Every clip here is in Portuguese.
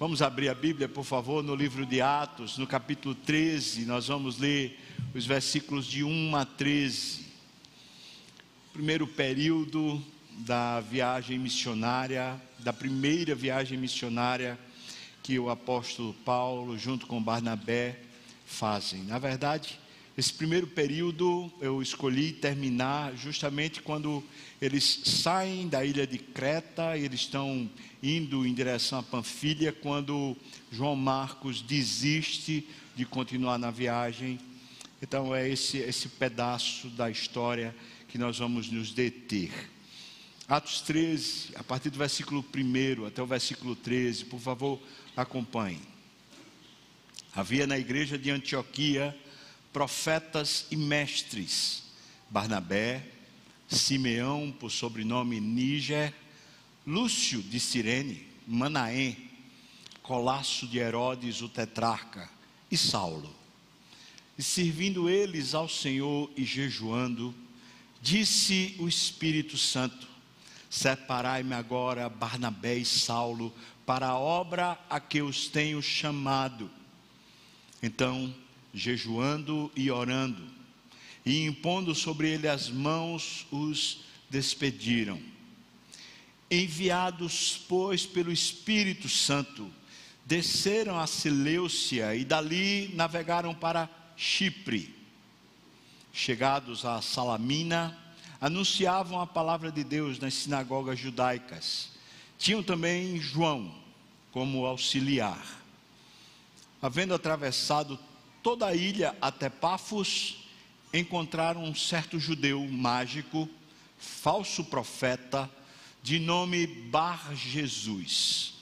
Vamos abrir a Bíblia, por favor, no livro de Atos, no capítulo 13. Nós vamos ler os versículos de 1 a 13. Primeiro período da viagem missionária, da primeira viagem missionária que o apóstolo Paulo, junto com Barnabé, fazem. Na verdade, esse primeiro período eu escolhi terminar justamente quando eles saem da ilha de Creta, eles estão indo em direção a Panfilha, quando João Marcos desiste de continuar na viagem. Então é esse, esse pedaço da história que nós vamos nos deter. Atos 13, a partir do versículo 1 até o versículo 13, por favor, acompanhe. Havia na igreja de Antioquia profetas e mestres: Barnabé, Simeão, por sobrenome Níger, Lúcio de Cirene, Manaém, Colasso de Herodes, o tetrarca, e Saulo. E servindo eles ao Senhor e jejuando, disse o Espírito Santo: Separai-me agora, Barnabé e Saulo, para a obra a que os tenho chamado. Então, jejuando e orando, e impondo sobre ele as mãos, os despediram. Enviados, pois, pelo Espírito Santo, desceram a Seleucia e dali navegaram para Chipre. Chegados a Salamina, anunciavam a palavra de Deus nas sinagogas judaicas. Tinham também João como auxiliar. Havendo atravessado toda a ilha até Pafos, encontraram um certo judeu mágico, falso profeta, de nome Bar Jesus,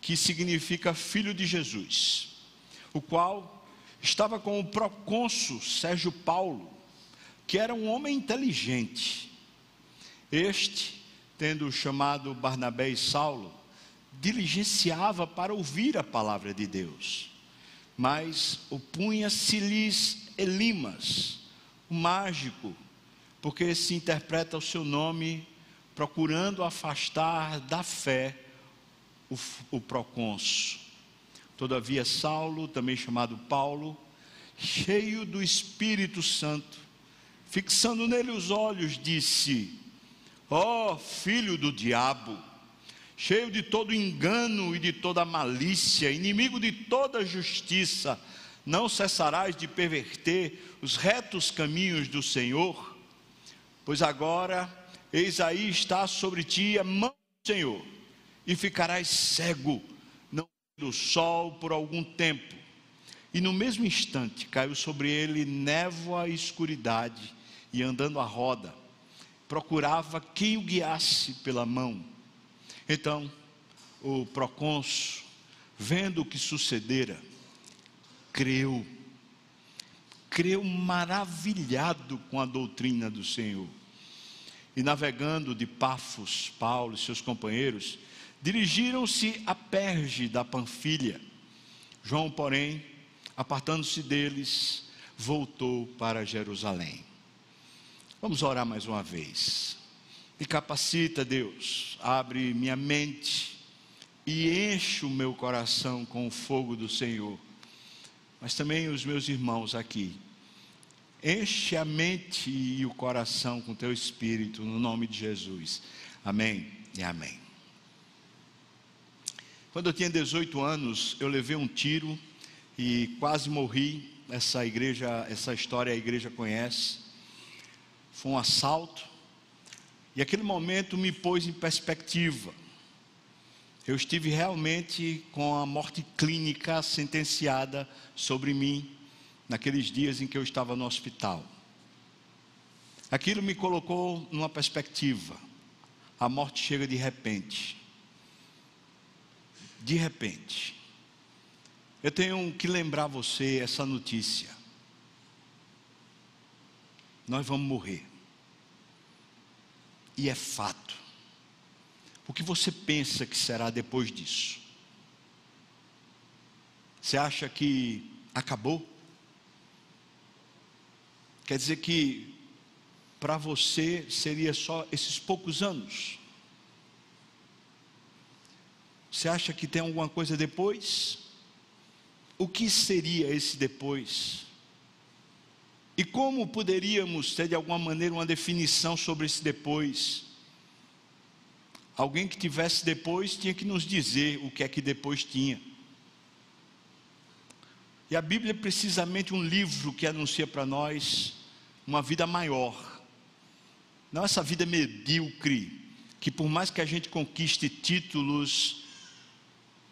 que significa filho de Jesus, o qual estava com o procônsul Sérgio Paulo, que era um homem inteligente. Este, tendo chamado Barnabé e Saulo, diligenciava para ouvir a palavra de Deus mas opunha-se-lhes Elimas, o mágico, porque se interpreta o seu nome procurando afastar da fé o, o procônsul. Todavia, Saulo, também chamado Paulo, cheio do Espírito Santo, fixando nele os olhos, disse: Ó oh, filho do diabo, cheio de todo engano e de toda malícia, inimigo de toda justiça, não cessarás de perverter os retos caminhos do Senhor? Pois agora, eis aí está sobre ti a mão do Senhor, e ficarás cego, não do sol por algum tempo. E no mesmo instante caiu sobre ele névoa e escuridade, e andando a roda, procurava quem o guiasse pela mão então, o procônsul, vendo o que sucedera, creu, creu maravilhado com a doutrina do Senhor. E navegando de Pafos, Paulo e seus companheiros, dirigiram-se a Perge da Panfilha. João, porém, apartando-se deles, voltou para Jerusalém. Vamos orar mais uma vez. Me capacita, Deus, abre minha mente e enche o meu coração com o fogo do Senhor. Mas também os meus irmãos aqui. Enche a mente e o coração com teu espírito, no nome de Jesus. Amém e amém. Quando eu tinha 18 anos, eu levei um tiro e quase morri. Essa igreja, essa história a igreja conhece. Foi um assalto e aquele momento me pôs em perspectiva. Eu estive realmente com a morte clínica sentenciada sobre mim naqueles dias em que eu estava no hospital. Aquilo me colocou numa perspectiva. A morte chega de repente. De repente. Eu tenho que lembrar você essa notícia. Nós vamos morrer e é fato. O que você pensa que será depois disso? Você acha que acabou? Quer dizer que para você seria só esses poucos anos? Você acha que tem alguma coisa depois? O que seria esse depois? E como poderíamos ter de alguma maneira uma definição sobre esse depois? Alguém que tivesse depois tinha que nos dizer o que é que depois tinha. E a Bíblia é precisamente um livro que anuncia para nós uma vida maior. Não essa vida medíocre, que por mais que a gente conquiste títulos,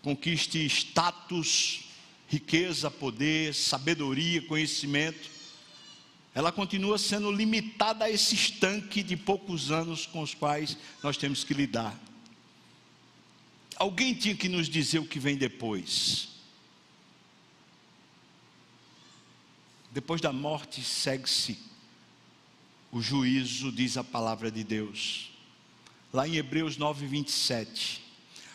conquiste status, riqueza, poder, sabedoria, conhecimento, ela continua sendo limitada a esse estanque de poucos anos com os quais nós temos que lidar. Alguém tinha que nos dizer o que vem depois. Depois da morte segue-se o juízo, diz a palavra de Deus. Lá em Hebreus 9, 27.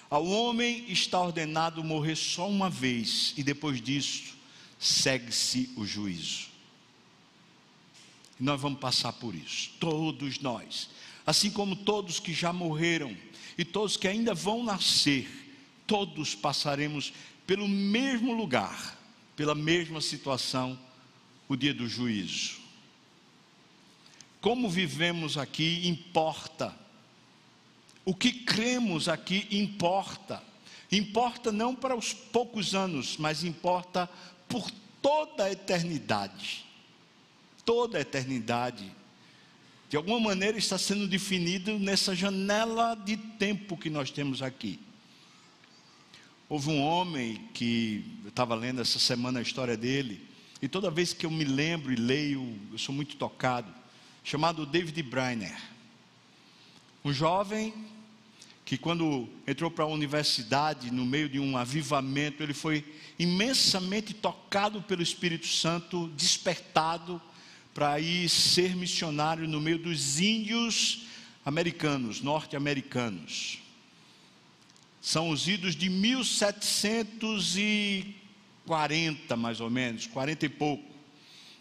Ao homem está ordenado morrer só uma vez, e depois disso segue-se o juízo. Nós vamos passar por isso, todos nós, assim como todos que já morreram e todos que ainda vão nascer, todos passaremos pelo mesmo lugar, pela mesma situação, o dia do juízo. Como vivemos aqui importa, o que cremos aqui importa, importa não para os poucos anos, mas importa por toda a eternidade toda a eternidade, de alguma maneira está sendo definido nessa janela de tempo que nós temos aqui. Houve um homem que eu estava lendo essa semana a história dele, e toda vez que eu me lembro e leio, eu sou muito tocado, chamado David Briner. Um jovem que quando entrou para a universidade, no meio de um avivamento, ele foi imensamente tocado pelo Espírito Santo, despertado para ir ser missionário no meio dos índios americanos, norte-americanos. São os idos de 1740, mais ou menos, 40 e pouco,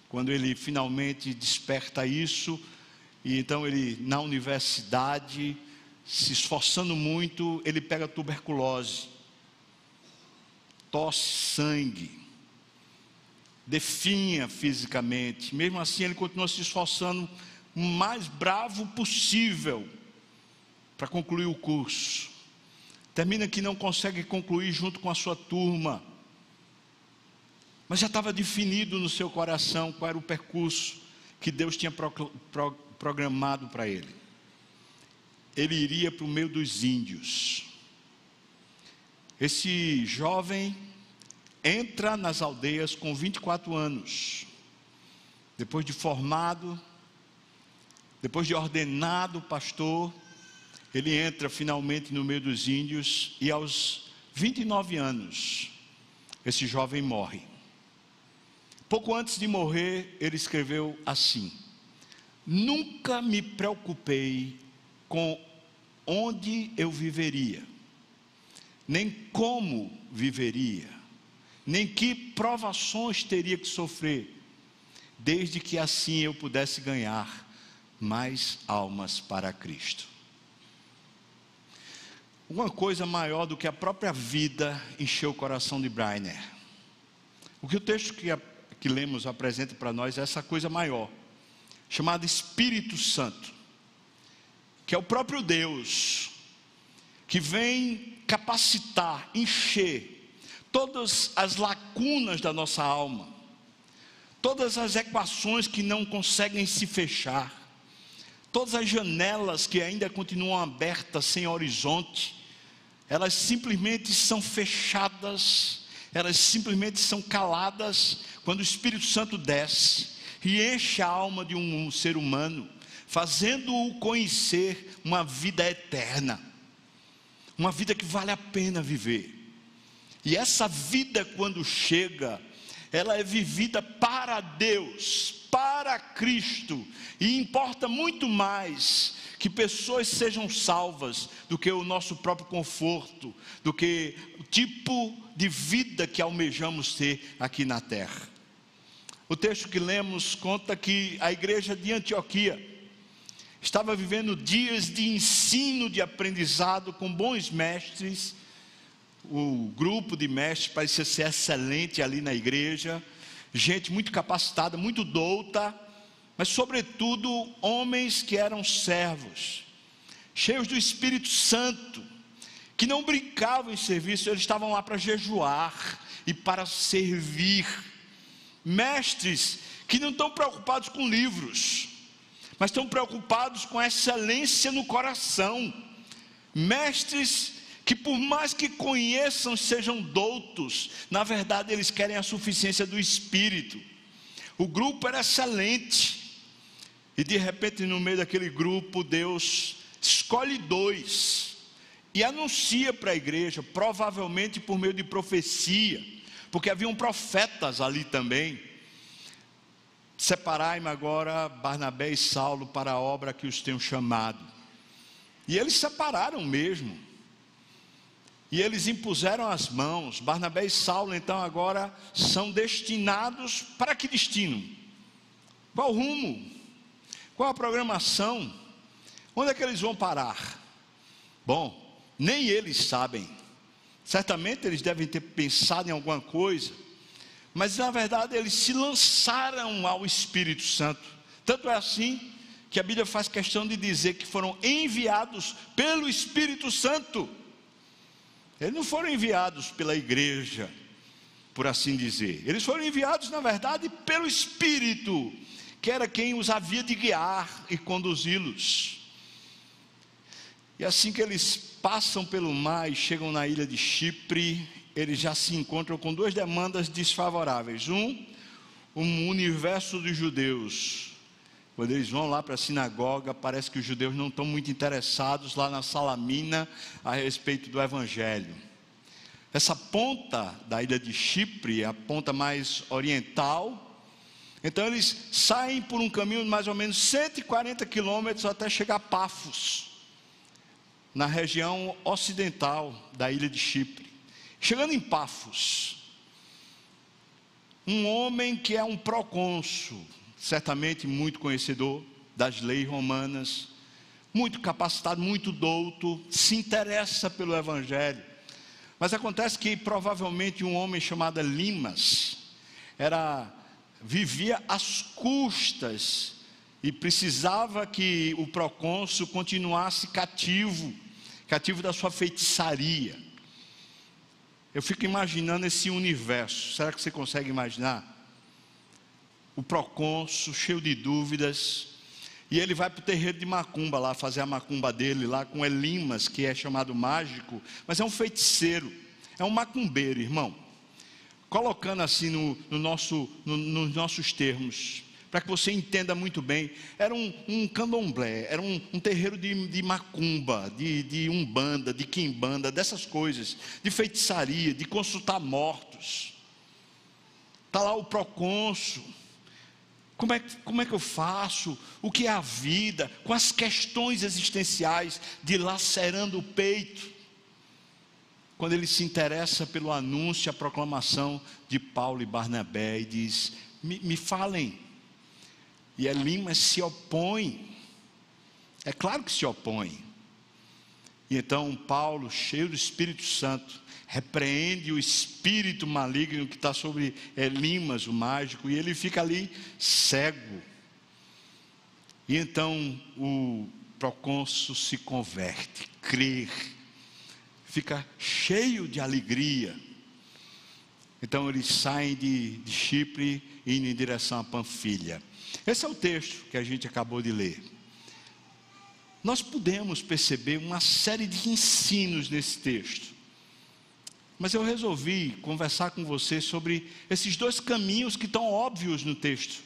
quando ele finalmente desperta isso, e então ele, na universidade, se esforçando muito, ele pega tuberculose, tosse sangue, definha fisicamente. Mesmo assim, ele continua se esforçando o mais bravo possível para concluir o curso. Termina que não consegue concluir junto com a sua turma. Mas já estava definido no seu coração qual era o percurso que Deus tinha pro, pro, programado para ele. Ele iria para o meio dos índios. Esse jovem entra nas aldeias com 24 anos. Depois de formado, depois de ordenado pastor, ele entra finalmente no meio dos índios e aos 29 anos, esse jovem morre. Pouco antes de morrer, ele escreveu assim: Nunca me preocupei com onde eu viveria, nem como viveria nem que provações teria que sofrer, desde que assim eu pudesse ganhar mais almas para Cristo. Uma coisa maior do que a própria vida encheu o coração de Brainer. O que o texto que, que lemos apresenta para nós é essa coisa maior, chamada Espírito Santo, que é o próprio Deus, que vem capacitar, encher, todas as lacunas da nossa alma, todas as equações que não conseguem se fechar, todas as janelas que ainda continuam abertas sem horizonte, elas simplesmente são fechadas, elas simplesmente são caladas quando o Espírito Santo desce e enche a alma de um ser humano, fazendo-o conhecer uma vida eterna, uma vida que vale a pena viver. E essa vida, quando chega, ela é vivida para Deus, para Cristo, e importa muito mais que pessoas sejam salvas do que o nosso próprio conforto, do que o tipo de vida que almejamos ter aqui na terra. O texto que lemos conta que a igreja de Antioquia estava vivendo dias de ensino, de aprendizado com bons mestres o grupo de mestres parecia ser excelente ali na igreja, gente muito capacitada, muito douta, mas, sobretudo, homens que eram servos, cheios do Espírito Santo, que não brincavam em serviço, eles estavam lá para jejuar e para servir. Mestres que não estão preocupados com livros, mas estão preocupados com excelência no coração. Mestres que, por mais que conheçam, sejam doutos, na verdade eles querem a suficiência do Espírito. O grupo era excelente, e de repente, no meio daquele grupo, Deus escolhe dois e anuncia para a igreja, provavelmente por meio de profecia, porque haviam profetas ali também. Separai-me agora Barnabé e Saulo para a obra que os tenho chamado. E eles separaram mesmo. E eles impuseram as mãos. Barnabé e Saulo, então, agora são destinados para que destino? Qual rumo? Qual a programação? Onde é que eles vão parar? Bom, nem eles sabem. Certamente eles devem ter pensado em alguma coisa, mas na verdade eles se lançaram ao Espírito Santo. Tanto é assim que a Bíblia faz questão de dizer que foram enviados pelo Espírito Santo. Eles não foram enviados pela igreja, por assim dizer. Eles foram enviados, na verdade, pelo Espírito que era quem os havia de guiar e conduzi-los. E assim que eles passam pelo mar e chegam na ilha de Chipre, eles já se encontram com duas demandas desfavoráveis. Um, um universo dos judeus. Quando eles vão lá para a sinagoga, parece que os judeus não estão muito interessados lá na Salamina a respeito do Evangelho. Essa ponta da ilha de Chipre, a ponta mais oriental, então eles saem por um caminho de mais ou menos 140 quilômetros até chegar a Pafos, na região ocidental da ilha de Chipre. Chegando em Pafos, um homem que é um procônsul, certamente muito conhecedor das leis romanas, muito capacitado, muito douto, se interessa pelo Evangelho. Mas acontece que provavelmente um homem chamado Limas era vivia às custas e precisava que o procônsul continuasse cativo, cativo da sua feitiçaria. Eu fico imaginando esse universo. Será que você consegue imaginar? O procônsul cheio de dúvidas, e ele vai para o terreiro de macumba lá, fazer a macumba dele lá com Elimas, que é chamado mágico, mas é um feiticeiro, é um macumbeiro, irmão colocando assim no, no nosso, no, nos nossos termos, para que você entenda muito bem, era um, um candomblé, era um, um terreiro de, de, macumba, de, de umbanda, de quimbanda, dessas coisas, de feitiçaria, de consultar mortos. Está lá o procônsul. Como é, como é que eu faço? O que é a vida? Com as questões existenciais dilacerando o peito quando ele se interessa pelo anúncio, a proclamação de Paulo e Barnabé, e diz: Me, me falem. E Elimas se opõe. É claro que se opõe. E então Paulo, cheio do Espírito Santo, repreende o espírito maligno que está sobre Elimas, o mágico, e ele fica ali cego. E então o procônsul se converte, crê fica cheio de alegria. Então eles saem de, de Chipre e indo em direção a Panfilha. Esse é o texto que a gente acabou de ler. Nós podemos perceber uma série de ensinos nesse texto. Mas eu resolvi conversar com você sobre esses dois caminhos que estão óbvios no texto.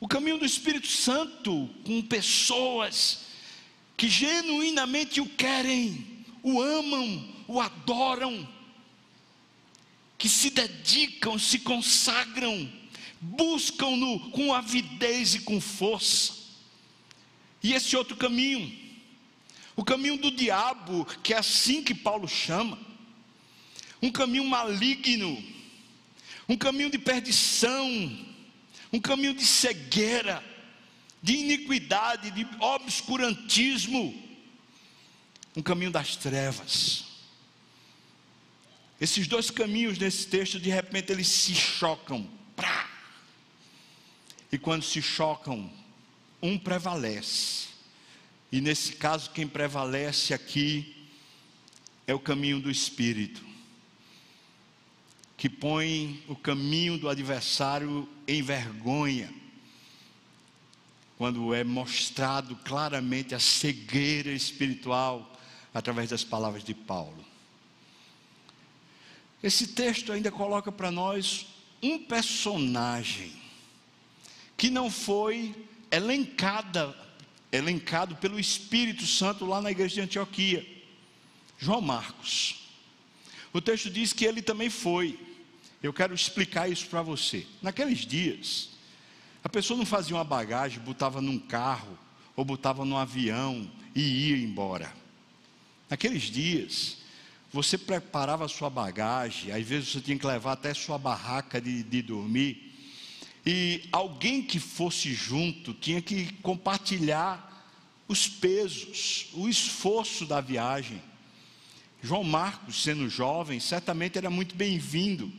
O caminho do Espírito Santo com pessoas que genuinamente o querem o amam, o adoram, que se dedicam, se consagram, buscam-no com avidez e com força. E esse outro caminho, o caminho do diabo, que é assim que Paulo chama, um caminho maligno, um caminho de perdição, um caminho de cegueira, de iniquidade, de obscurantismo um caminho das trevas. Esses dois caminhos nesse texto, de repente, eles se chocam. Prá! E quando se chocam, um prevalece. E nesse caso, quem prevalece aqui é o caminho do Espírito, que põe o caminho do adversário em vergonha, quando é mostrado claramente a cegueira espiritual através das palavras de Paulo. Esse texto ainda coloca para nós um personagem que não foi elencada, elencado pelo Espírito Santo lá na igreja de Antioquia, João Marcos. O texto diz que ele também foi. Eu quero explicar isso para você. Naqueles dias, a pessoa não fazia uma bagagem, botava num carro ou botava num avião e ia embora. Naqueles dias, você preparava a sua bagagem, às vezes você tinha que levar até sua barraca de, de dormir, e alguém que fosse junto tinha que compartilhar os pesos, o esforço da viagem. João Marcos, sendo jovem, certamente era muito bem-vindo.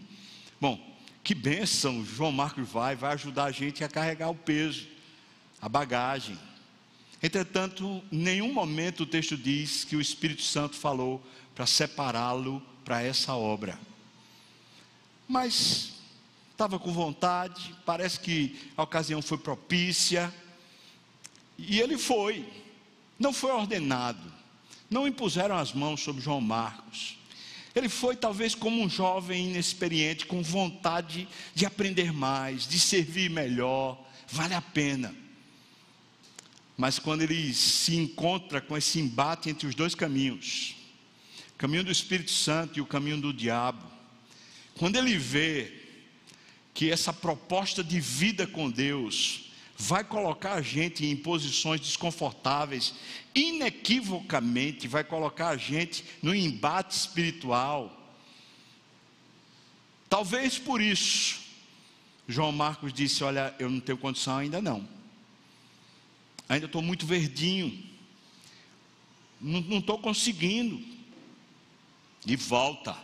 Bom, que bênção, João Marcos vai, vai ajudar a gente a carregar o peso, a bagagem. Entretanto, em nenhum momento o texto diz que o Espírito Santo falou para separá-lo para essa obra. Mas estava com vontade, parece que a ocasião foi propícia, e ele foi, não foi ordenado, não impuseram as mãos sobre João Marcos. Ele foi talvez como um jovem inexperiente, com vontade de aprender mais, de servir melhor, vale a pena. Mas quando ele se encontra com esse embate entre os dois caminhos, caminho do Espírito Santo e o caminho do diabo. Quando ele vê que essa proposta de vida com Deus vai colocar a gente em posições desconfortáveis, inequivocamente vai colocar a gente no embate espiritual. Talvez por isso, João Marcos disse: Olha, eu não tenho condição ainda não, ainda estou muito verdinho, não estou conseguindo. E volta.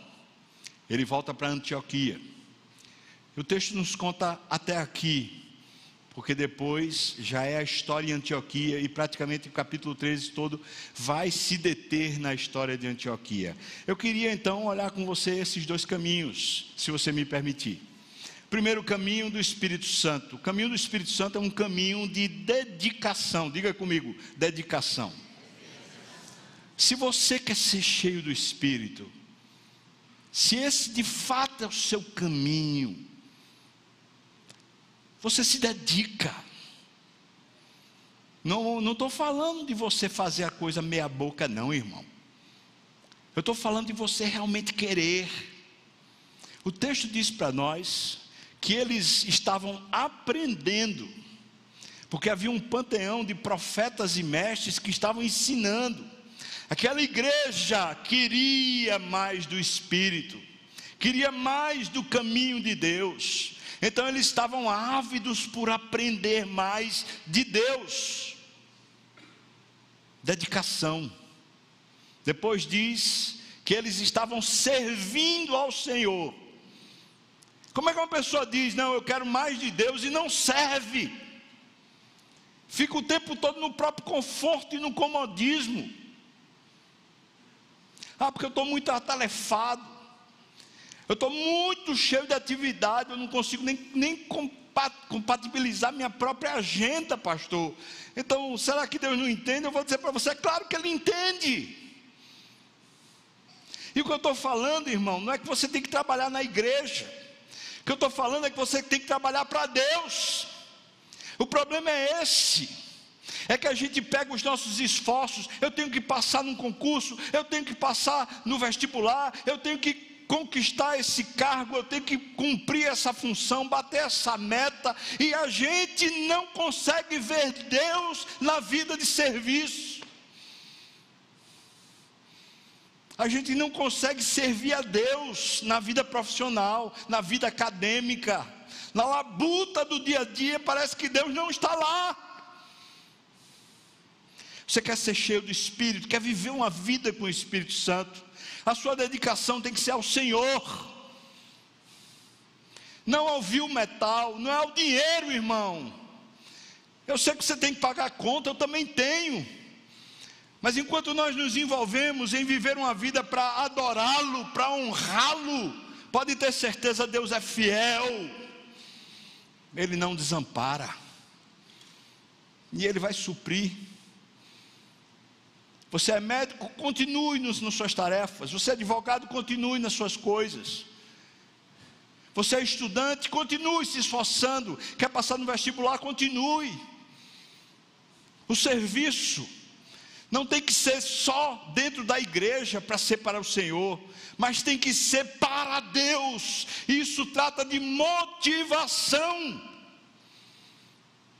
Ele volta para Antioquia. O texto nos conta até aqui, porque depois já é a história em Antioquia e praticamente o capítulo 13 todo vai se deter na história de Antioquia. Eu queria então olhar com você esses dois caminhos, se você me permitir. Primeiro, o caminho do Espírito Santo. O caminho do Espírito Santo é um caminho de dedicação. Diga comigo, dedicação. Se você quer ser cheio do Espírito, se esse de fato é o seu caminho, você se dedica. Não estou falando de você fazer a coisa meia boca, não, irmão. Eu estou falando de você realmente querer. O texto diz para nós que eles estavam aprendendo, porque havia um panteão de profetas e mestres que estavam ensinando. Aquela igreja queria mais do Espírito, queria mais do caminho de Deus. Então eles estavam ávidos por aprender mais de Deus. Dedicação. Depois diz que eles estavam servindo ao Senhor. Como é que uma pessoa diz, não, eu quero mais de Deus e não serve? Fica o tempo todo no próprio conforto e no comodismo. Ah, porque eu estou muito atalefado. Eu estou muito cheio de atividade, eu não consigo nem, nem compatibilizar minha própria agenda, pastor. Então, será que Deus não entende? Eu vou dizer para você, é claro que Ele entende. E o que eu estou falando, irmão, não é que você tem que trabalhar na igreja. O que eu estou falando é que você tem que trabalhar para Deus. O problema é esse. É que a gente pega os nossos esforços, eu tenho que passar num concurso, eu tenho que passar no vestibular, eu tenho que conquistar esse cargo, eu tenho que cumprir essa função, bater essa meta, e a gente não consegue ver Deus na vida de serviço. A gente não consegue servir a Deus na vida profissional, na vida acadêmica, na labuta do dia a dia, parece que Deus não está lá. Você quer ser cheio do Espírito, quer viver uma vida com o Espírito Santo. A sua dedicação tem que ser ao Senhor. Não ao vil metal, não é ao dinheiro, irmão. Eu sei que você tem que pagar a conta, eu também tenho. Mas enquanto nós nos envolvemos em viver uma vida para adorá-lo, para honrá-lo, pode ter certeza, Deus é fiel. Ele não desampara. E ele vai suprir. Você é médico, continue nas, nas suas tarefas. Você é advogado, continue nas suas coisas. Você é estudante, continue se esforçando. Quer passar no vestibular, continue. O serviço não tem que ser só dentro da igreja para ser para o Senhor, mas tem que ser para Deus. Isso trata de motivação.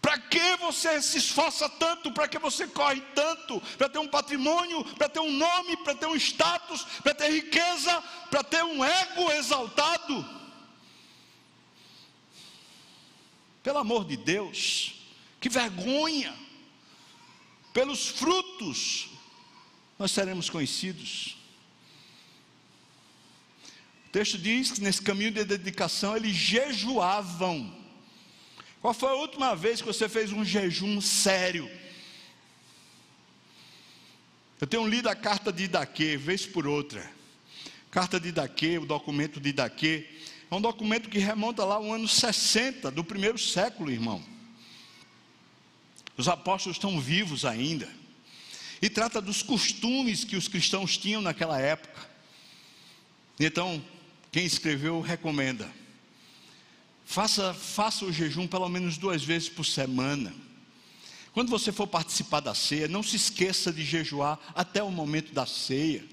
Para que você se esforça tanto? Para que você corre tanto? Para ter um patrimônio, para ter um nome, para ter um status, para ter riqueza, para ter um ego exaltado? Pelo amor de Deus, que vergonha! Pelos frutos nós seremos conhecidos. O texto diz que nesse caminho de dedicação eles jejuavam. Qual foi a última vez que você fez um jejum sério? Eu tenho lido a carta de Idaque, vez por outra. Carta de Idaque, o documento de Idaque, é um documento que remonta lá ao ano 60 do primeiro século, irmão. Os apóstolos estão vivos ainda. E trata dos costumes que os cristãos tinham naquela época. Então, quem escreveu recomenda. Faça, faça o jejum pelo menos duas vezes por semana. Quando você for participar da ceia, não se esqueça de jejuar até o momento da ceia.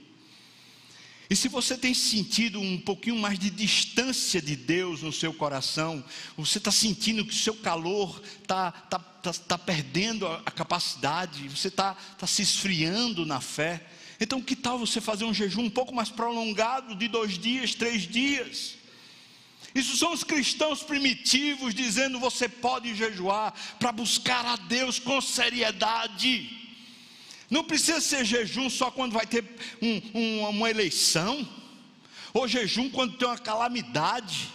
E se você tem sentido um pouquinho mais de distância de Deus no seu coração, você está sentindo que o seu calor está tá, tá, tá perdendo a, capacidade, você está tá se esfriando na fé, então que tal você fazer um jejum um pouco mais prolongado, de dois dias, três dias? Isso são os cristãos primitivos dizendo: você pode jejuar para buscar a Deus com seriedade. Não precisa ser jejum só quando vai ter um, um, uma eleição, ou jejum quando tem uma calamidade.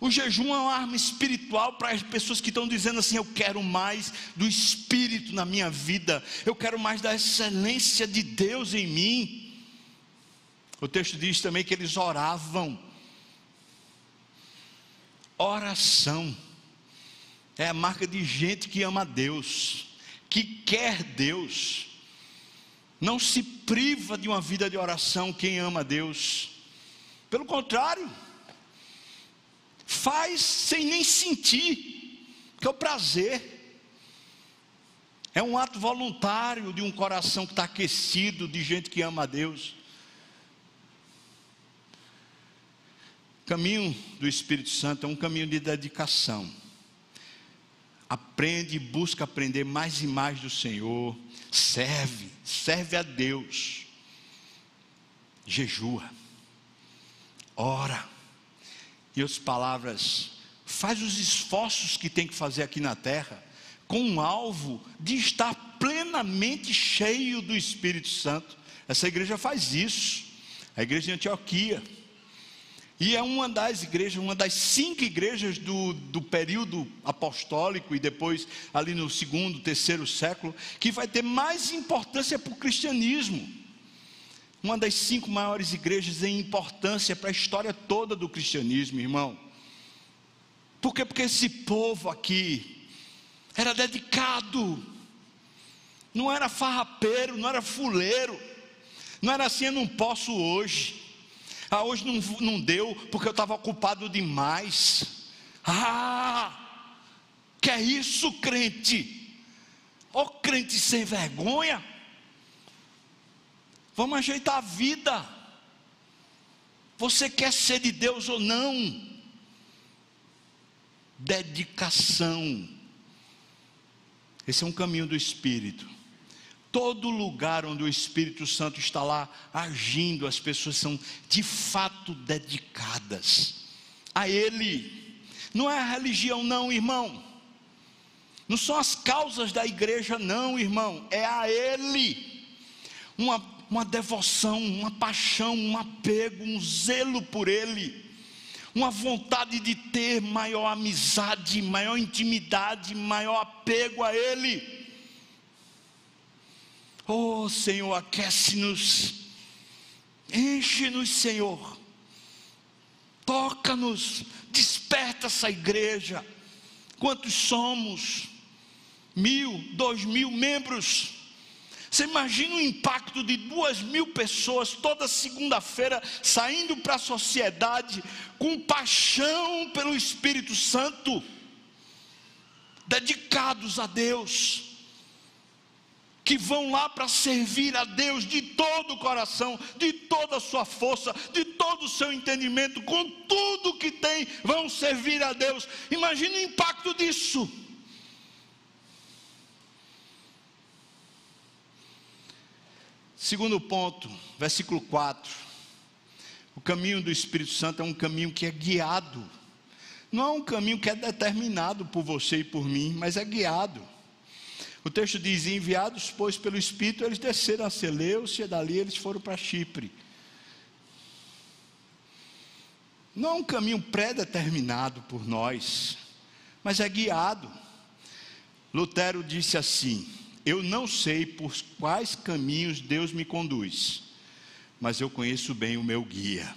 O jejum é uma arma espiritual para as pessoas que estão dizendo assim: Eu quero mais do Espírito na minha vida, eu quero mais da excelência de Deus em mim. O texto diz também que eles oravam Oração é a marca de gente que ama Deus, que quer Deus. Não se priva de uma vida de oração quem ama Deus. Pelo contrário, faz sem nem sentir, que é o prazer. É um ato voluntário de um coração que está aquecido, de gente que ama a Deus. Caminho do Espírito Santo é um caminho de dedicação. Aprende busca aprender mais e mais do Senhor. Serve, serve a Deus. Jejua. Ora. E as palavras, faz os esforços que tem que fazer aqui na terra, com um alvo de estar plenamente cheio do Espírito Santo. Essa igreja faz isso. A igreja de Antioquia e é uma das igrejas, uma das cinco igrejas do, do período apostólico e depois ali no segundo, terceiro século, que vai ter mais importância para o cristianismo. Uma das cinco maiores igrejas em importância para a história toda do cristianismo, irmão. Por quê? Porque esse povo aqui era dedicado, não era farrapeiro, não era fuleiro, não era assim, eu não posso hoje. Ah, hoje não, não deu porque eu estava ocupado demais. Ah, que é isso, crente? Ô oh, crente sem vergonha. Vamos ajeitar a vida. Você quer ser de Deus ou não? Dedicação. Esse é um caminho do Espírito. Todo lugar onde o Espírito Santo está lá agindo, as pessoas são de fato dedicadas a Ele. Não é a religião, não, irmão. Não são as causas da igreja, não, irmão. É a Ele. Uma, uma devoção, uma paixão, um apego, um zelo por Ele, uma vontade de ter maior amizade, maior intimidade, maior apego a Ele. Oh Senhor, aquece-nos, enche-nos, Senhor, toca-nos, desperta essa igreja. Quantos somos? Mil, dois mil membros. Você imagina o impacto de duas mil pessoas toda segunda-feira saindo para a sociedade com paixão pelo Espírito Santo, dedicados a Deus que vão lá para servir a Deus de todo o coração, de toda a sua força, de todo o seu entendimento, com tudo que tem, vão servir a Deus. Imagine o impacto disso. Segundo ponto, versículo 4. O caminho do Espírito Santo é um caminho que é guiado. Não é um caminho que é determinado por você e por mim, mas é guiado. O texto diz: enviados, pois, pelo Espírito, eles desceram a Seleucia, e dali eles foram para Chipre. Não é um caminho pré-determinado por nós, mas é guiado. Lutero disse assim: Eu não sei por quais caminhos Deus me conduz, mas eu conheço bem o meu guia.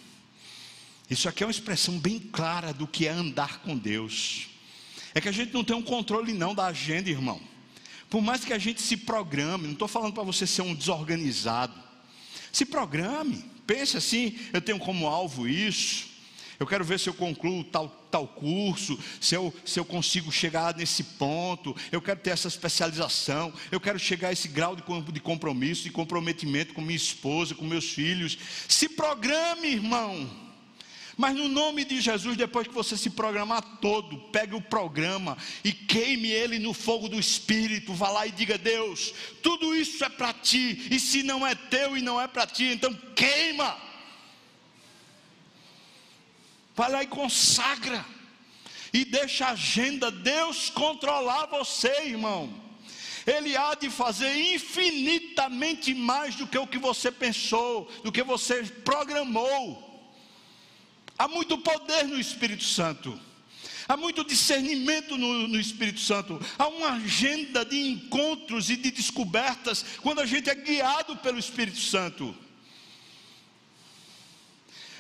Isso aqui é uma expressão bem clara do que é andar com Deus. É que a gente não tem um controle não da agenda, irmão. Por mais que a gente se programe, não estou falando para você ser um desorganizado. Se programe, pense assim: eu tenho como alvo isso. Eu quero ver se eu concluo tal, tal curso, se eu, se eu consigo chegar nesse ponto. Eu quero ter essa especialização. Eu quero chegar a esse grau de, de compromisso, de comprometimento com minha esposa, com meus filhos. Se programe, irmão. Mas no nome de Jesus, depois que você se programar todo, pegue o programa e queime ele no fogo do Espírito. Vá lá e diga: Deus, tudo isso é para ti. E se não é teu e não é para ti, então queima. Vai lá e consagra. E deixa a agenda Deus controlar você, irmão. Ele há de fazer infinitamente mais do que o que você pensou, do que você programou. Há muito poder no Espírito Santo. Há muito discernimento no, no, Espírito Santo. Há uma agenda de encontros e de descobertas quando a gente é guiado pelo Espírito Santo.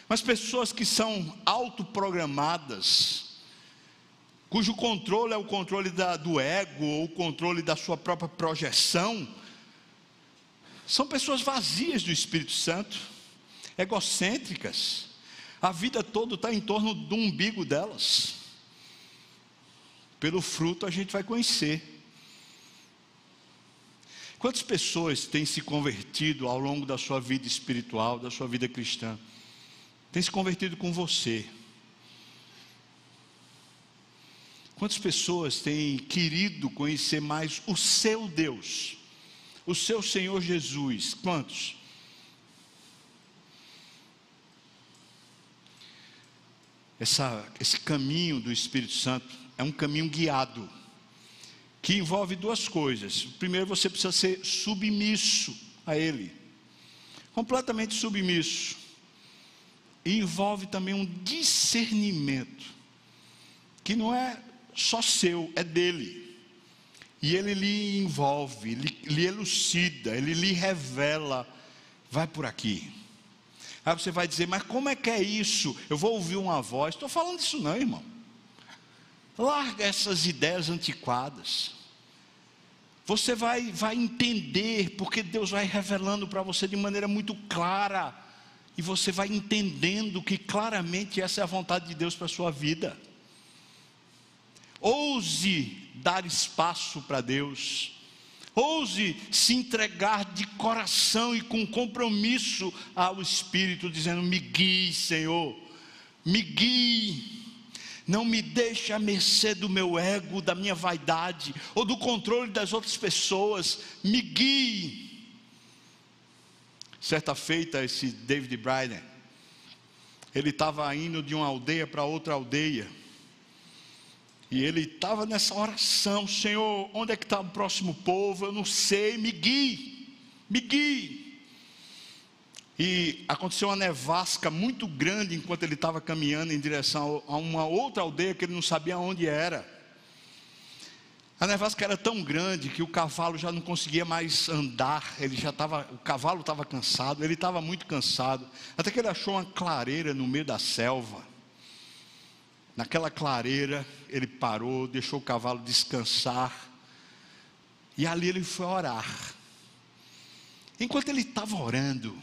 Mas pessoas que são autoprogramadas, cujo controle é o controle da, do ego ou o controle da sua própria projeção, são pessoas vazias do Espírito Santo, egocêntricas a vida toda está em torno do umbigo delas. Pelo fruto a gente vai conhecer. Quantas pessoas têm se convertido ao longo da sua vida espiritual, da sua vida cristã? Tem se convertido com você? Quantas pessoas têm querido conhecer mais o seu Deus, o seu Senhor Jesus? Quantos? Essa, esse caminho do Espírito Santo é um caminho guiado, que envolve duas coisas. Primeiro, você precisa ser submisso a Ele, completamente submisso. E envolve também um discernimento, que não é só seu, é dele. E ele lhe envolve, lhe, lhe elucida, ele lhe revela, vai por aqui Aí você vai dizer, mas como é que é isso? Eu vou ouvir uma voz. Estou falando disso não, irmão. Larga essas ideias antiquadas. Você vai, vai entender, porque Deus vai revelando para você de maneira muito clara. E você vai entendendo que claramente essa é a vontade de Deus para a sua vida. Ouse dar espaço para Deus. Ouse se entregar de coração e com compromisso ao Espírito, dizendo: Me guie, Senhor, me guie. Não me deixe à mercê do meu ego, da minha vaidade ou do controle das outras pessoas. Me guie. Certa feita, esse David Bryden, ele estava indo de uma aldeia para outra aldeia. E ele estava nessa oração: Senhor, onde é que está o próximo povo? Eu não sei, me guie, me guie. E aconteceu uma nevasca muito grande enquanto ele estava caminhando em direção a uma outra aldeia que ele não sabia onde era. A nevasca era tão grande que o cavalo já não conseguia mais andar, ele já estava, o cavalo estava cansado, ele estava muito cansado, até que ele achou uma clareira no meio da selva. Naquela clareira, ele parou, deixou o cavalo descansar, e ali ele foi orar. Enquanto ele estava orando,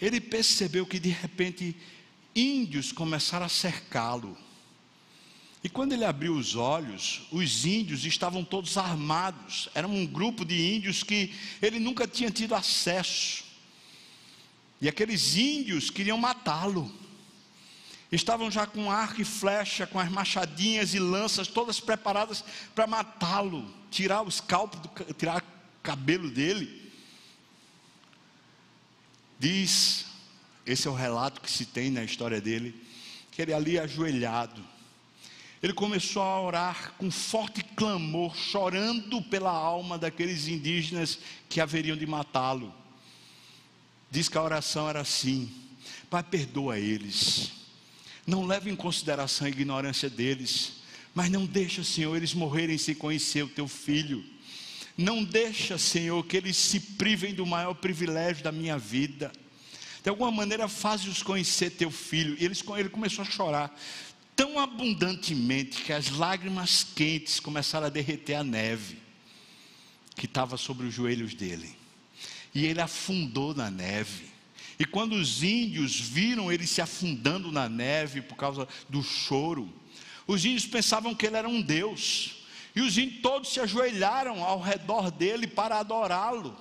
ele percebeu que de repente índios começaram a cercá-lo. E quando ele abriu os olhos, os índios estavam todos armados. Era um grupo de índios que ele nunca tinha tido acesso. E aqueles índios queriam matá-lo. Estavam já com arco e flecha, com as machadinhas e lanças todas preparadas para matá-lo, tirar o escalpo, tirar o cabelo dele. Diz, esse é o relato que se tem na história dele, que ele ali ajoelhado, ele começou a orar com forte clamor, chorando pela alma daqueles indígenas que haveriam de matá-lo. Diz que a oração era assim: Pai, perdoa eles, não leve em consideração a ignorância deles, mas não deixa, Senhor, eles morrerem sem conhecer o teu filho. Não deixa, Senhor, que eles se privem do maior privilégio da minha vida. De alguma maneira, faz-os conhecer teu filho. E eles, ele começou a chorar tão abundantemente que as lágrimas quentes começaram a derreter a neve que estava sobre os joelhos dele. E ele afundou na neve. E quando os índios viram ele se afundando na neve por causa do choro, os índios pensavam que ele era um Deus. E os índios todos se ajoelharam ao redor dele para adorá-lo.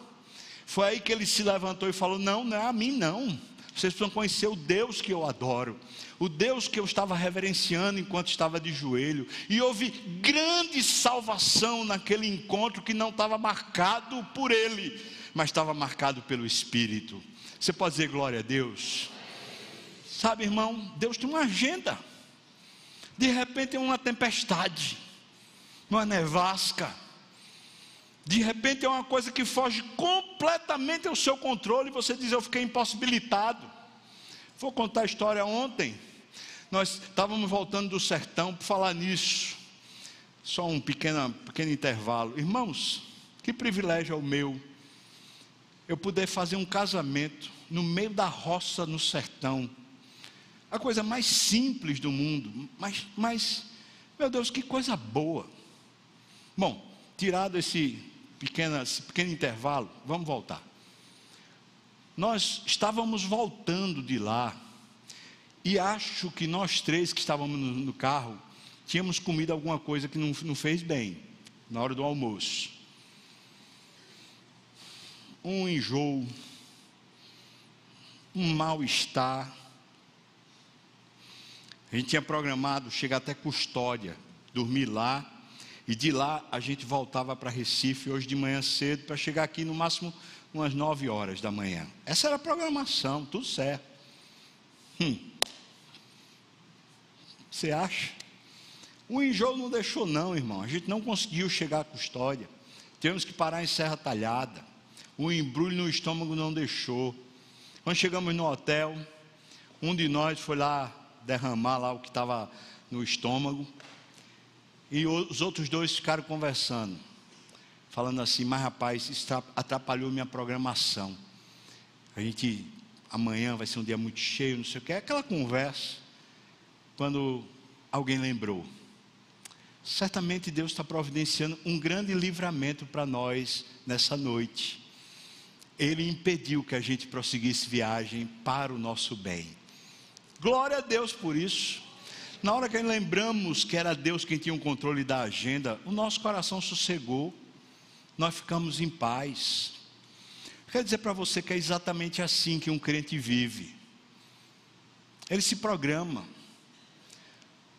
Foi aí que ele se levantou e falou: Não, não é a mim, não. Vocês precisam conhecer o Deus que eu adoro, o Deus que eu estava reverenciando enquanto estava de joelho. E houve grande salvação naquele encontro que não estava marcado por ele, mas estava marcado pelo Espírito. Você pode dizer glória a Deus? Sabe, irmão, Deus tem uma agenda. De repente tem uma tempestade uma nevasca. De repente é uma coisa que foge completamente ao seu controle e você diz: Eu fiquei impossibilitado. Vou contar a história ontem. Nós estávamos voltando do sertão por falar nisso. Só um pequeno, pequeno intervalo. Irmãos, que privilégio é o meu. Eu poder fazer um casamento no meio da roça no sertão. A coisa mais simples do mundo. Mas, mas meu Deus, que coisa boa. Bom, tirado esse pequeno, esse pequeno intervalo, vamos voltar. Nós estávamos voltando de lá, e acho que nós três que estávamos no, no carro, tínhamos comido alguma coisa que não, não fez bem, na hora do almoço. Um enjoo, um mal-estar. A gente tinha programado chegar até custódia, dormir lá e de lá a gente voltava para Recife hoje de manhã cedo para chegar aqui no máximo umas 9 horas da manhã. Essa era a programação, tudo certo. Hum. Você acha? O enjoo não deixou, não, irmão. A gente não conseguiu chegar à custódia. Tivemos que parar em Serra Talhada. O embrulho no estômago não deixou. Quando chegamos no hotel, um de nós foi lá derramar lá o que estava no estômago. E os outros dois ficaram conversando, falando assim: Mas rapaz, isso atrapalhou minha programação. A gente, amanhã vai ser um dia muito cheio, não sei o que. Aquela conversa, quando alguém lembrou. Certamente Deus está providenciando um grande livramento para nós nessa noite. Ele impediu que a gente prosseguisse viagem para o nosso bem. Glória a Deus por isso. Na hora que lembramos que era Deus quem tinha o controle da agenda, o nosso coração sossegou, nós ficamos em paz. Quero dizer para você que é exatamente assim que um crente vive. Ele se programa,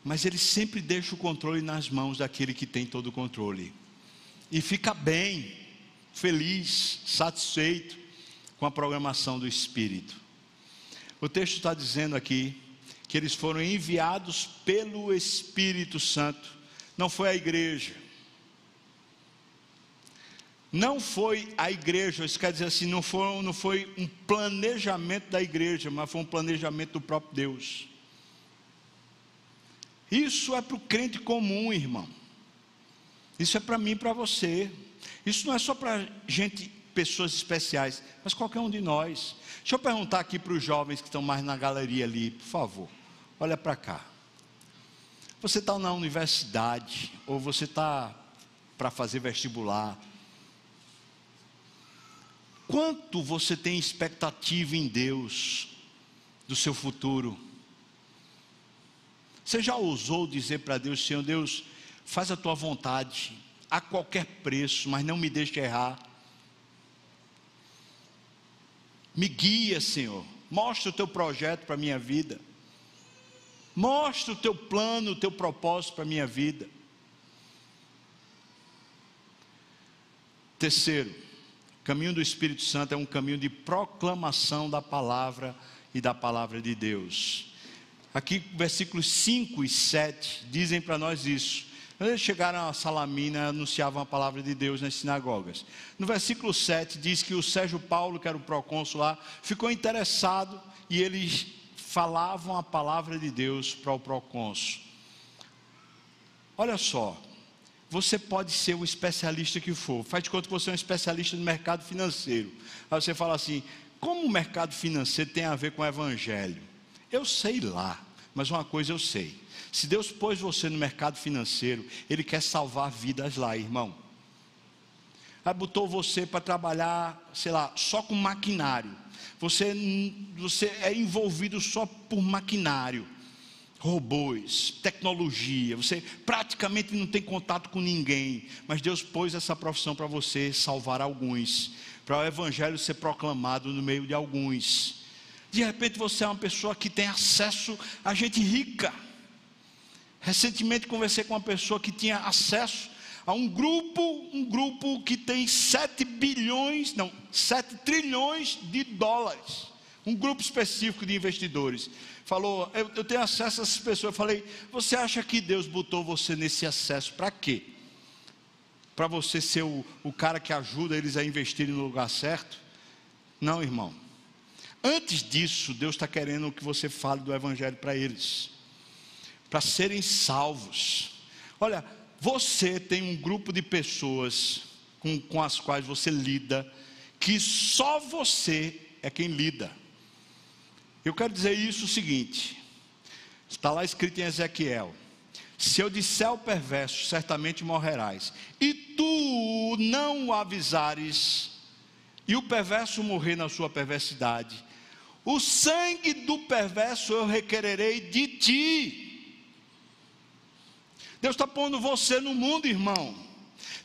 mas ele sempre deixa o controle nas mãos daquele que tem todo o controle. E fica bem, feliz, satisfeito com a programação do Espírito. O texto está dizendo aqui que eles foram enviados pelo Espírito Santo, não foi a igreja. Não foi a igreja, isso quer dizer assim, não foi, não foi um planejamento da igreja, mas foi um planejamento do próprio Deus. Isso é para o crente comum, irmão. Isso é para mim e para você. Isso não é só para gente, pessoas especiais, mas qualquer um de nós. Deixa eu perguntar aqui para os jovens que estão mais na galeria ali, por favor. Olha para cá. Você está na universidade, ou você está para fazer vestibular. Quanto você tem expectativa em Deus do seu futuro? Você já ousou dizer para Deus, Senhor Deus, faz a tua vontade, a qualquer preço, mas não me deixe errar. Me guia, Senhor. Mostra o teu projeto para a minha vida. Mostra o teu plano, o teu propósito para a minha vida. Terceiro, o caminho do Espírito Santo é um caminho de proclamação da palavra e da palavra de Deus. Aqui, versículos 5 e 7 dizem para nós isso. Chegaram a Salamina, anunciavam a palavra de Deus nas sinagogas. No versículo 7 diz que o Sérgio Paulo, que era o procônsul lá, ficou interessado e eles falavam a palavra de Deus para o procônsul. Olha só, você pode ser o especialista que for, faz de conta que você é um especialista no mercado financeiro. Aí você fala assim: como o mercado financeiro tem a ver com o evangelho? Eu sei lá, mas uma coisa eu sei: se Deus pôs você no mercado financeiro, Ele quer salvar vidas lá, irmão. Aí botou você para trabalhar, sei lá, só com maquinário. Você, você é envolvido só por maquinário robôs, tecnologia, você praticamente não tem contato com ninguém, mas Deus pôs essa profissão para você salvar alguns, para o evangelho ser proclamado no meio de alguns. De repente você é uma pessoa que tem acesso a gente rica. Recentemente conversei com uma pessoa que tinha acesso a um grupo, um grupo que tem 7 bilhões, não, 7 trilhões de dólares. Um grupo específico de investidores falou: eu, eu tenho acesso a essas pessoas. Eu falei: Você acha que Deus botou você nesse acesso para quê? Para você ser o, o cara que ajuda eles a investirem no lugar certo? Não, irmão. Antes disso, Deus está querendo que você fale do Evangelho para eles, para serem salvos. Olha, você tem um grupo de pessoas com, com as quais você lida, que só você é quem lida. Eu quero dizer isso o seguinte: está lá escrito em Ezequiel: se eu disser ao perverso, certamente morrerás, e tu não o avisares, e o perverso morrer na sua perversidade, o sangue do perverso eu requererei de ti. Deus está pondo você no mundo, irmão.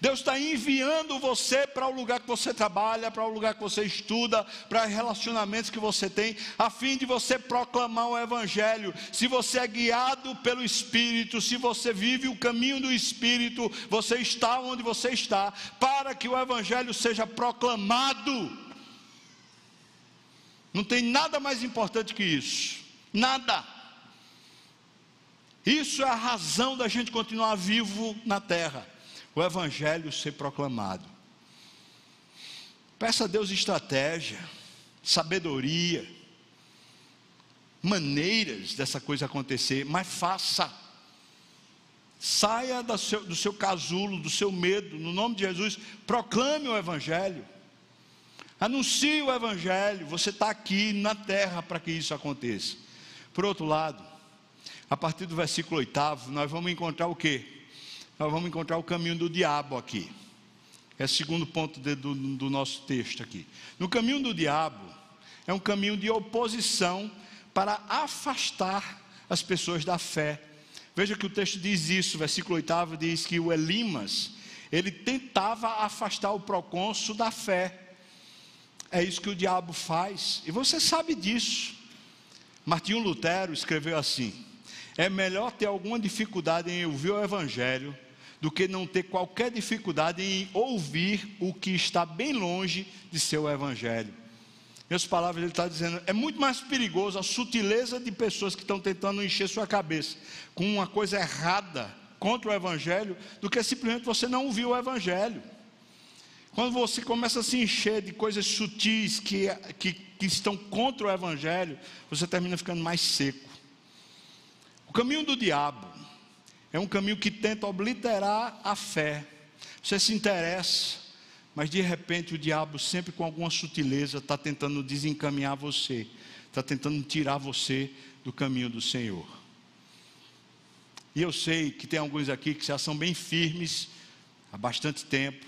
Deus está enviando você para o lugar que você trabalha, para o lugar que você estuda, para relacionamentos que você tem, a fim de você proclamar o Evangelho. Se você é guiado pelo Espírito, se você vive o caminho do Espírito, você está onde você está, para que o Evangelho seja proclamado. Não tem nada mais importante que isso. Nada. Isso é a razão da gente continuar vivo na terra o Evangelho ser proclamado. Peça a Deus estratégia, sabedoria, maneiras dessa coisa acontecer, mas faça. Saia do seu, do seu casulo, do seu medo, no nome de Jesus, proclame o Evangelho. Anuncie o Evangelho. Você está aqui na terra para que isso aconteça. Por outro lado, a partir do versículo 8, nós vamos encontrar o que? nós vamos encontrar o caminho do diabo aqui. É o segundo ponto de, do, do nosso texto aqui. No caminho do diabo, é um caminho de oposição para afastar as pessoas da fé. Veja que o texto diz isso, versículo 8 diz que o Elimas, ele tentava afastar o procônsul da fé. É isso que o diabo faz, e você sabe disso. Martinho Lutero escreveu assim: é melhor ter alguma dificuldade em ouvir o Evangelho do que não ter qualquer dificuldade em ouvir o que está bem longe de seu evangelho. Minhas palavras, ele está dizendo, é muito mais perigoso a sutileza de pessoas que estão tentando encher sua cabeça com uma coisa errada contra o evangelho, do que simplesmente você não ouvir o evangelho. Quando você começa a se encher de coisas sutis que, que, que estão contra o Evangelho, você termina ficando mais seco. O caminho do diabo é um caminho que tenta obliterar a fé. Você se interessa, mas de repente o diabo, sempre com alguma sutileza, está tentando desencaminhar você, está tentando tirar você do caminho do Senhor. E eu sei que tem alguns aqui que já são bem firmes há bastante tempo,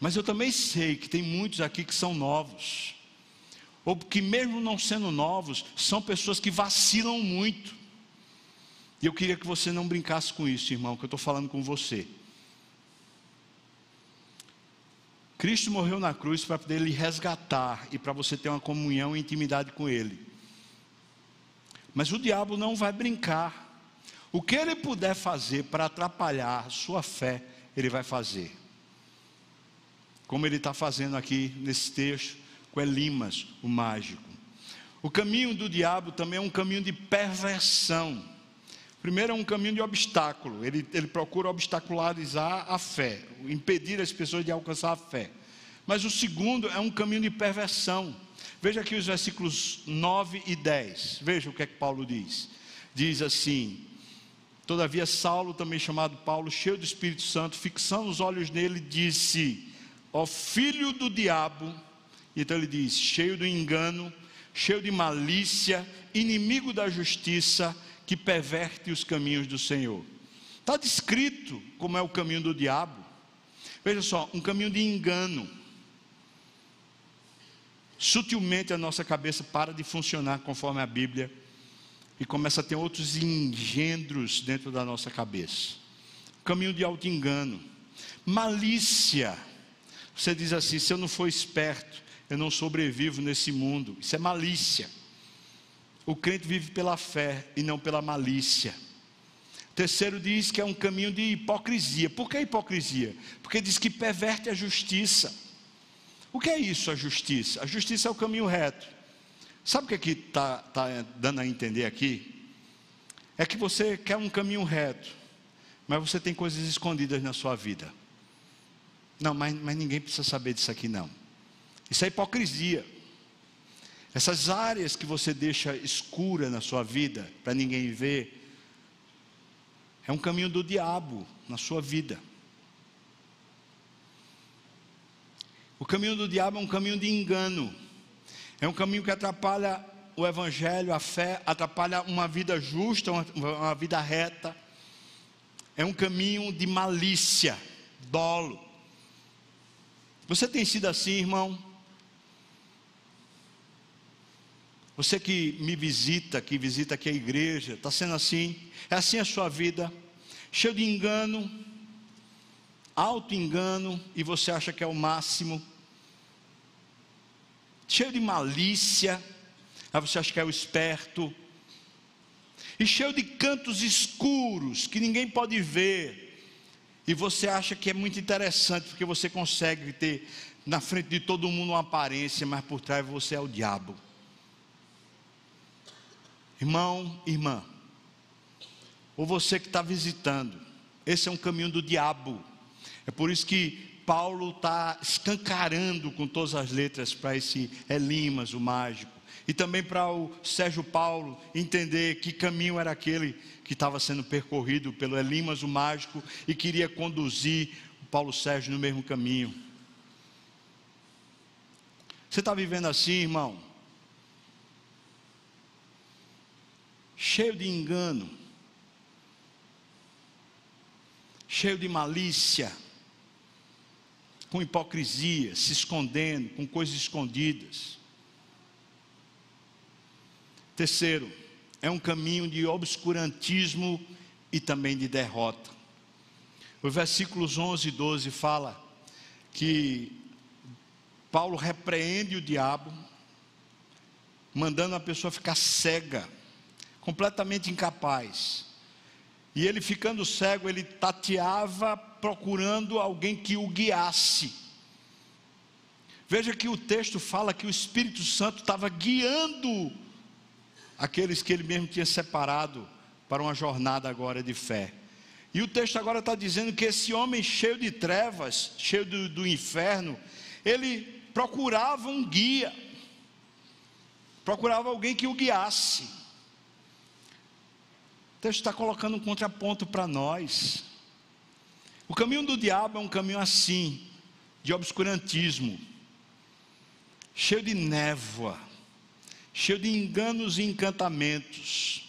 mas eu também sei que tem muitos aqui que são novos, ou que, mesmo não sendo novos, são pessoas que vacilam muito. E eu queria que você não brincasse com isso, irmão, que eu estou falando com você. Cristo morreu na cruz para poder lhe resgatar e para você ter uma comunhão e intimidade com Ele. Mas o diabo não vai brincar. O que ele puder fazer para atrapalhar a sua fé, ele vai fazer. Como ele está fazendo aqui nesse texto com Elimas, o mágico. O caminho do diabo também é um caminho de perversão. Primeiro é um caminho de obstáculo, ele, ele procura obstacularizar a fé, impedir as pessoas de alcançar a fé. Mas o segundo é um caminho de perversão. Veja aqui os versículos 9 e 10. Veja o que é que Paulo diz. Diz assim: Todavia, Saulo, também chamado Paulo, cheio do Espírito Santo, fixando os olhos nele, disse: Ó filho do diabo. Então ele diz: cheio do engano, cheio de malícia, inimigo da justiça que perverte os caminhos do Senhor. Está descrito como é o caminho do diabo. Veja só, um caminho de engano. Sutilmente a nossa cabeça para de funcionar conforme a Bíblia e começa a ter outros engendros dentro da nossa cabeça. Caminho de auto-engano. Malícia. Você diz assim: se eu não for esperto, eu não sobrevivo nesse mundo. Isso é malícia. O crente vive pela fé e não pela malícia. Terceiro diz que é um caminho de hipocrisia. Por que hipocrisia? Porque diz que perverte a justiça. O que é isso, a justiça? A justiça é o caminho reto. Sabe o que é está tá dando a entender aqui? É que você quer um caminho reto, mas você tem coisas escondidas na sua vida. Não, mas, mas ninguém precisa saber disso aqui, não. Isso é hipocrisia. Essas áreas que você deixa escura na sua vida, para ninguém ver, é um caminho do diabo na sua vida. O caminho do diabo é um caminho de engano, é um caminho que atrapalha o evangelho, a fé, atrapalha uma vida justa, uma, uma vida reta. É um caminho de malícia, dolo. Você tem sido assim, irmão? Você que me visita, que visita aqui a igreja, está sendo assim? É assim a sua vida? Cheio de engano, auto-engano, e você acha que é o máximo? Cheio de malícia, aí você acha que é o esperto? E cheio de cantos escuros que ninguém pode ver, e você acha que é muito interessante, porque você consegue ter na frente de todo mundo uma aparência, mas por trás você é o diabo. Irmão, irmã, ou você que está visitando, esse é um caminho do diabo. É por isso que Paulo está escancarando com todas as letras para esse Elimas, o mágico, e também para o Sérgio Paulo entender que caminho era aquele que estava sendo percorrido pelo Elimas, o mágico, e queria conduzir o Paulo Sérgio no mesmo caminho. Você está vivendo assim, irmão? Cheio de engano, cheio de malícia, com hipocrisia, se escondendo, com coisas escondidas. Terceiro, é um caminho de obscurantismo e também de derrota. Os versículos 11 e 12 fala que Paulo repreende o diabo, mandando a pessoa ficar cega completamente incapaz. E ele ficando cego, ele tateava procurando alguém que o guiasse. Veja que o texto fala que o Espírito Santo estava guiando aqueles que ele mesmo tinha separado para uma jornada agora de fé. E o texto agora está dizendo que esse homem cheio de trevas, cheio do, do inferno, ele procurava um guia, procurava alguém que o guiasse. Texto está colocando um contraponto para nós. O caminho do diabo é um caminho assim, de obscurantismo, cheio de névoa, cheio de enganos e encantamentos,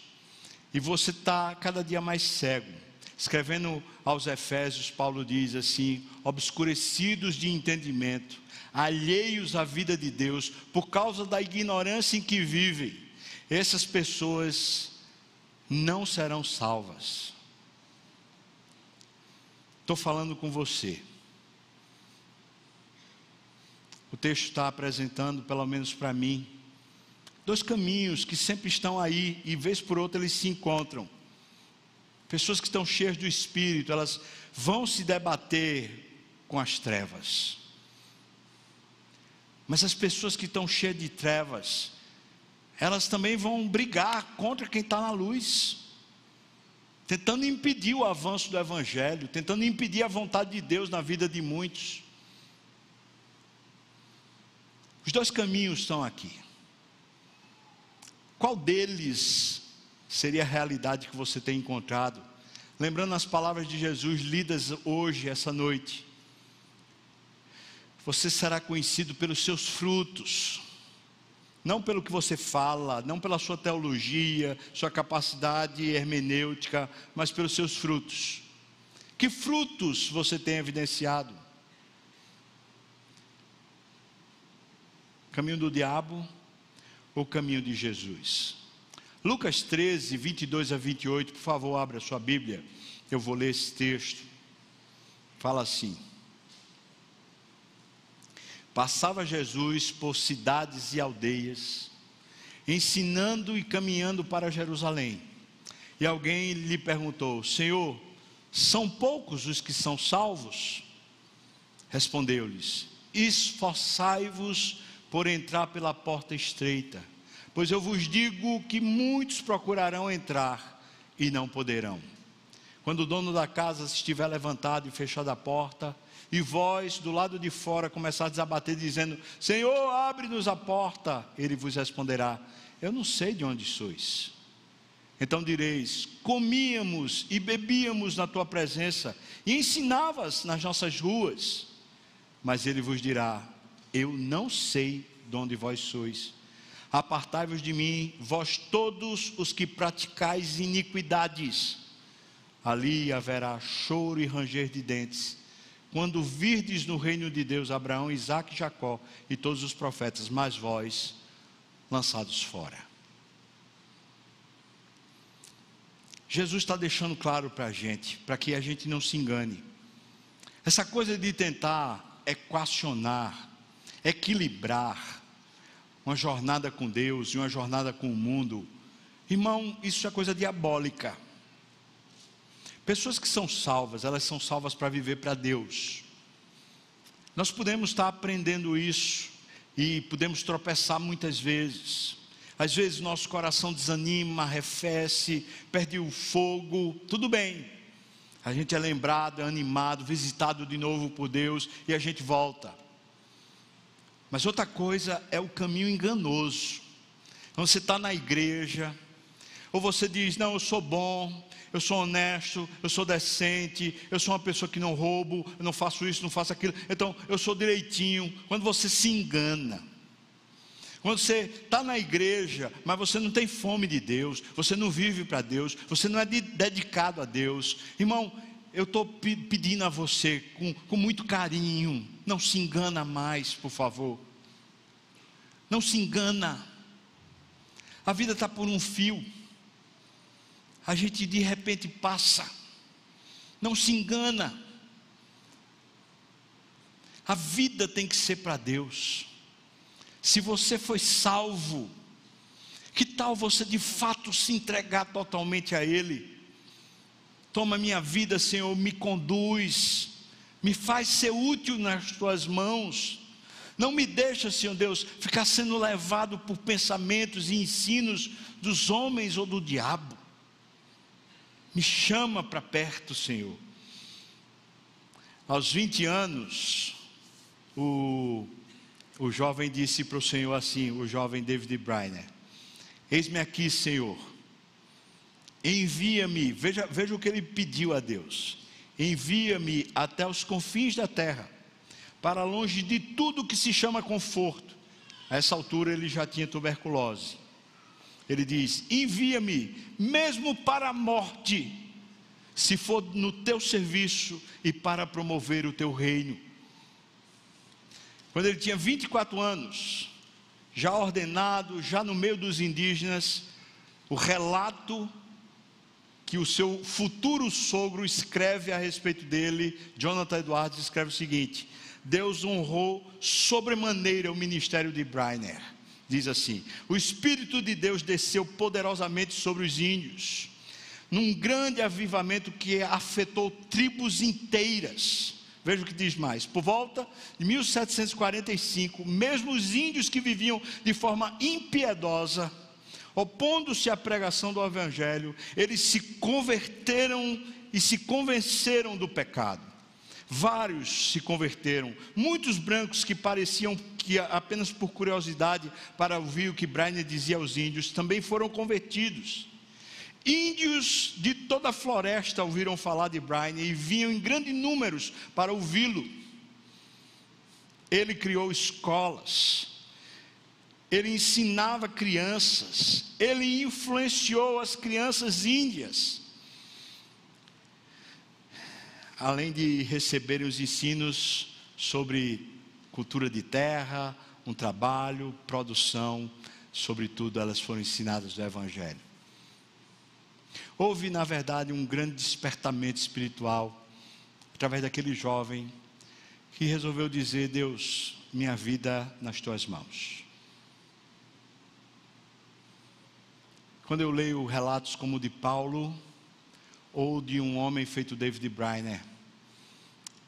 e você está cada dia mais cego. Escrevendo aos Efésios, Paulo diz assim: obscurecidos de entendimento, alheios à vida de Deus, por causa da ignorância em que vivem, essas pessoas não serão salvas. Estou falando com você. O texto está apresentando, pelo menos para mim, dois caminhos que sempre estão aí e vez por outra eles se encontram. Pessoas que estão cheias do espírito, elas vão se debater com as trevas. Mas as pessoas que estão cheias de trevas, elas também vão brigar contra quem está na luz, tentando impedir o avanço do Evangelho, tentando impedir a vontade de Deus na vida de muitos. Os dois caminhos estão aqui. Qual deles seria a realidade que você tem encontrado? Lembrando as palavras de Jesus lidas hoje, essa noite. Você será conhecido pelos seus frutos, não pelo que você fala, não pela sua teologia, sua capacidade hermenêutica, mas pelos seus frutos. Que frutos você tem evidenciado? Caminho do diabo ou caminho de Jesus? Lucas 13, 22 a 28, por favor, abra sua Bíblia. Eu vou ler esse texto. Fala assim: Passava Jesus por cidades e aldeias, ensinando e caminhando para Jerusalém. E alguém lhe perguntou: Senhor, são poucos os que são salvos? Respondeu-lhes: Esforçai-vos por entrar pela porta estreita, pois eu vos digo que muitos procurarão entrar e não poderão. Quando o dono da casa estiver levantado e fechada a porta, e vós do lado de fora começardes a bater, dizendo: Senhor, abre-nos a porta, ele vos responderá: Eu não sei de onde sois. Então direis: Comíamos e bebíamos na tua presença, e ensinavas nas nossas ruas. Mas ele vos dirá: Eu não sei de onde vós sois. Apartai-vos de mim, vós todos os que praticais iniquidades. Ali haverá choro e ranger de dentes quando virdes no reino de Deus Abraão, Isaac Jacó e todos os profetas, mas vós lançados fora. Jesus está deixando claro para a gente, para que a gente não se engane. Essa coisa de tentar equacionar, equilibrar uma jornada com Deus e uma jornada com o mundo, irmão, isso é coisa diabólica. Pessoas que são salvas, elas são salvas para viver para Deus. Nós podemos estar aprendendo isso e podemos tropeçar muitas vezes. Às vezes nosso coração desanima, arrefece, perde o fogo, tudo bem. A gente é lembrado, é animado, visitado de novo por Deus e a gente volta. Mas outra coisa é o caminho enganoso. Então você está na igreja, ou você diz: Não, eu sou bom, eu sou honesto, eu sou decente, eu sou uma pessoa que não roubo, eu não faço isso, não faço aquilo. Então, eu sou direitinho. Quando você se engana, quando você está na igreja, mas você não tem fome de Deus, você não vive para Deus, você não é de, dedicado a Deus, irmão, eu estou pedindo a você com, com muito carinho, não se engana mais, por favor. Não se engana. A vida está por um fio a gente de repente passa. Não se engana. A vida tem que ser para Deus. Se você foi salvo, que tal você de fato se entregar totalmente a Ele? Toma minha vida, Senhor, me conduz, me faz ser útil nas tuas mãos. Não me deixa, Senhor Deus, ficar sendo levado por pensamentos e ensinos dos homens ou do diabo. Me chama para perto, Senhor. Aos 20 anos, o, o jovem disse para o Senhor assim: o jovem David Briner: Eis-me aqui, Senhor. Envia-me. Veja, veja o que ele pediu a Deus: Envia-me até os confins da terra, para longe de tudo que se chama conforto. A essa altura ele já tinha tuberculose. Ele diz: Envia-me, mesmo para a morte, se for no teu serviço e para promover o teu reino. Quando ele tinha 24 anos, já ordenado, já no meio dos indígenas, o relato que o seu futuro sogro escreve a respeito dele, Jonathan Edwards escreve o seguinte: Deus honrou sobremaneira o ministério de Briner. Diz assim: O Espírito de Deus desceu poderosamente sobre os índios, num grande avivamento que afetou tribos inteiras. Veja o que diz mais. Por volta de 1745, mesmo os índios que viviam de forma impiedosa, opondo-se à pregação do Evangelho, eles se converteram e se convenceram do pecado. Vários se converteram, muitos brancos que pareciam que apenas por curiosidade para ouvir o que Brainer dizia aos índios, também foram convertidos. Índios de toda a floresta ouviram falar de Brian e vinham em grandes números para ouvi-lo. Ele criou escolas, ele ensinava crianças, ele influenciou as crianças índias. Além de receberem os ensinos sobre cultura de terra, um trabalho, produção, sobretudo elas foram ensinadas do Evangelho. Houve, na verdade, um grande despertamento espiritual através daquele jovem que resolveu dizer: Deus, minha vida nas tuas mãos. Quando eu leio relatos como o de Paulo ou de um homem feito David Briner,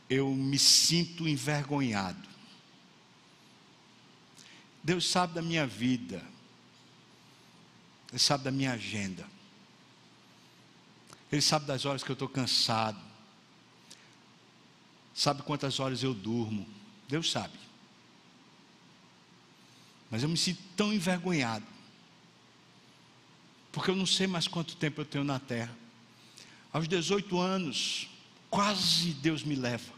eu me sinto envergonhado. Deus sabe da minha vida, Ele sabe da minha agenda. Ele sabe das horas que eu estou cansado. Sabe quantas horas eu durmo. Deus sabe. Mas eu me sinto tão envergonhado. Porque eu não sei mais quanto tempo eu tenho na terra. Aos 18 anos, quase Deus me leva.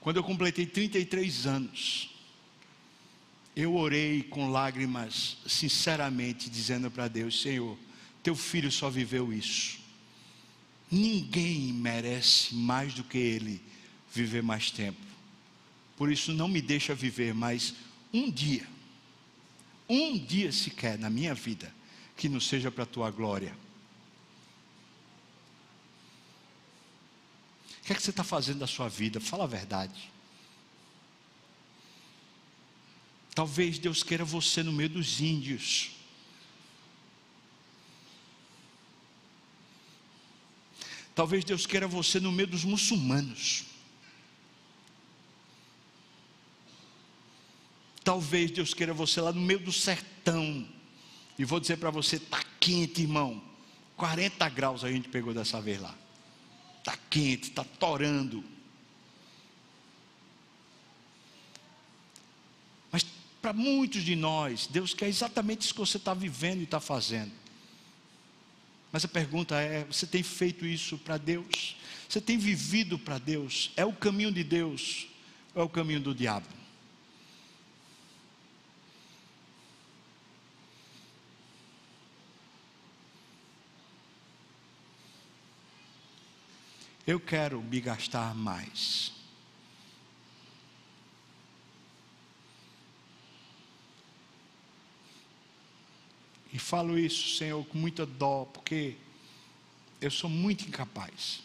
Quando eu completei 33 anos, eu orei com lágrimas, sinceramente, dizendo para Deus: Senhor, teu filho só viveu isso. Ninguém merece mais do que ele viver mais tempo. Por isso, não me deixa viver mais um dia, um dia sequer na minha vida, que não seja para a tua glória. Que é que você está fazendo da sua vida? Fala a verdade. Talvez Deus queira você no meio dos índios. Talvez Deus queira você no meio dos muçulmanos. Talvez Deus queira você lá no meio do sertão. E vou dizer para você, está quente, irmão. 40 graus a gente pegou dessa vez lá. Está quente, está torando. Mas para muitos de nós, Deus quer exatamente isso que você está vivendo e está fazendo. Mas a pergunta é: você tem feito isso para Deus? Você tem vivido para Deus? É o caminho de Deus ou é o caminho do diabo? Eu quero me gastar mais. E falo isso, Senhor, com muita dó, porque eu sou muito incapaz.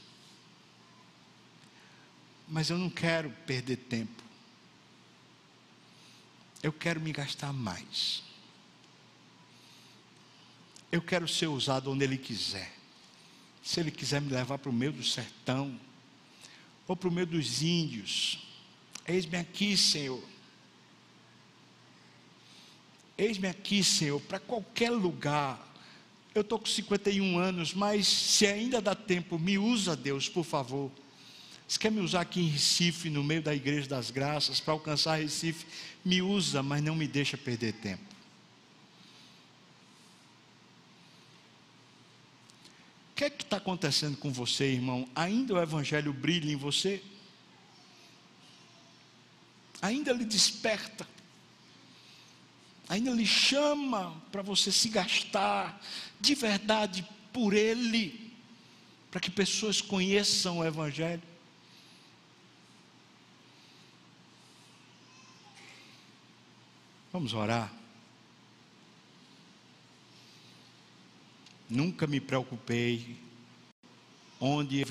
Mas eu não quero perder tempo. Eu quero me gastar mais. Eu quero ser usado onde Ele quiser. Se Ele quiser me levar para o meio do sertão, ou para o meio dos índios, eis-me aqui, Senhor. Eis-me aqui, Senhor, para qualquer lugar Eu estou com 51 anos, mas se ainda dá tempo, me usa, Deus, por favor. Você quer me usar aqui em Recife, no meio da Igreja das Graças, para alcançar Recife? Me usa, mas não me deixa perder tempo. O que é que está acontecendo com você, irmão? Ainda o Evangelho brilha em você? Ainda lhe desperta? Ainda lhe chama para você se gastar de verdade por Ele, para que pessoas conheçam o Evangelho? Vamos orar. Nunca me preocupei onde eu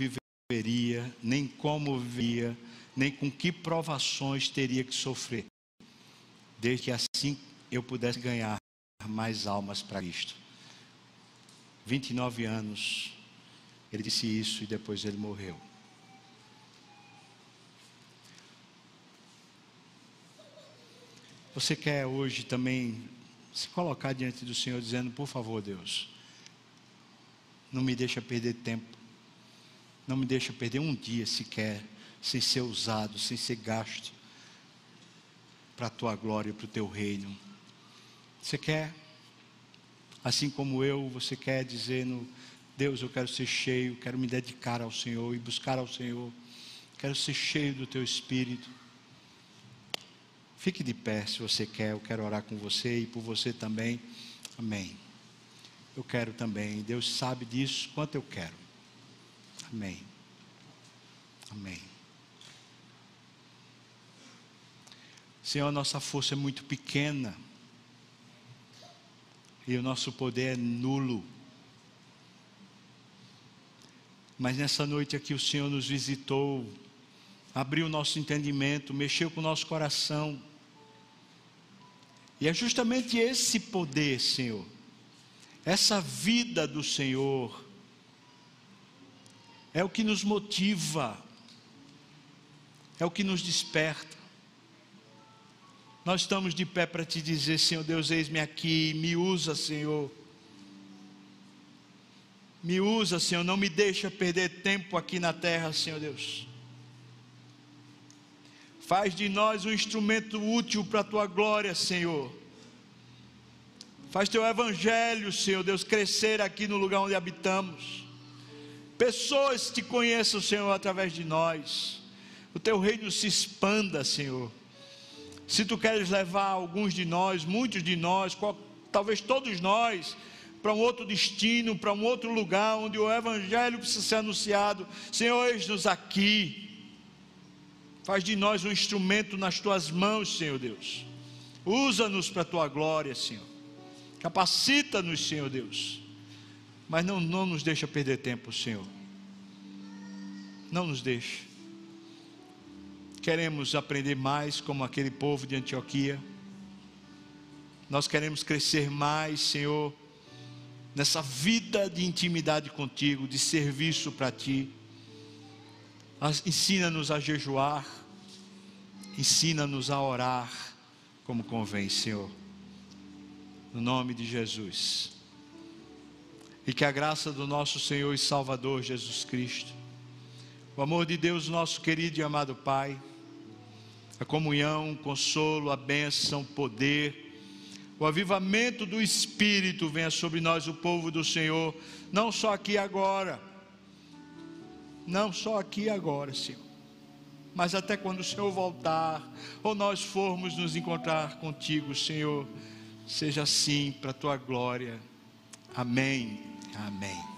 viveria, nem como vivia, nem com que provações teria que sofrer, desde que assim eu pudesse ganhar mais almas para Cristo. 29 anos, ele disse isso e depois ele morreu. Você quer hoje também se colocar diante do Senhor dizendo, por favor, Deus, não me deixa perder tempo, não me deixa perder um dia sequer, sem ser usado, sem ser gasto, para a tua glória para o teu reino. Você quer, assim como eu, você quer dizendo, Deus, eu quero ser cheio, quero me dedicar ao Senhor e buscar ao Senhor, quero ser cheio do teu Espírito. Fique de pé se você quer, eu quero orar com você e por você também. Amém. Eu quero também, Deus sabe disso, quanto eu quero. Amém. Amém. Senhor, nossa força é muito pequena e o nosso poder é nulo. Mas nessa noite aqui o Senhor nos visitou, abriu o nosso entendimento, mexeu com o nosso coração e é justamente esse poder, Senhor, essa vida do Senhor, é o que nos motiva, é o que nos desperta. Nós estamos de pé para te dizer, Senhor Deus, eis-me aqui, me usa, Senhor. Me usa, Senhor, não me deixa perder tempo aqui na terra, Senhor Deus. Faz de nós um instrumento útil para a tua glória, Senhor. Faz teu evangelho, Senhor Deus, crescer aqui no lugar onde habitamos. Pessoas te conheçam, Senhor, através de nós. O teu reino se expanda, Senhor. Se tu queres levar alguns de nós, muitos de nós, qual, talvez todos nós, para um outro destino, para um outro lugar onde o Evangelho precisa ser anunciado. Senhor, eis-nos aqui. Faz de nós um instrumento nas tuas mãos, Senhor Deus. Usa-nos para a tua glória, Senhor. Capacita-nos, Senhor Deus. Mas não, não nos deixa perder tempo, Senhor. Não nos deixe. Queremos aprender mais como aquele povo de Antioquia. Nós queremos crescer mais, Senhor, nessa vida de intimidade contigo, de serviço para ti. Ensina-nos a jejuar, ensina-nos a orar como convém, Senhor. No nome de Jesus. E que a graça do nosso Senhor e Salvador Jesus Cristo, o amor de Deus, nosso querido e amado Pai, a comunhão, o consolo, a bênção, o poder, o avivamento do Espírito venha sobre nós, o povo do Senhor, não só aqui agora não só aqui agora, Senhor, mas até quando o Senhor voltar, ou nós formos nos encontrar contigo, Senhor, seja assim para a tua glória. Amém. Amém.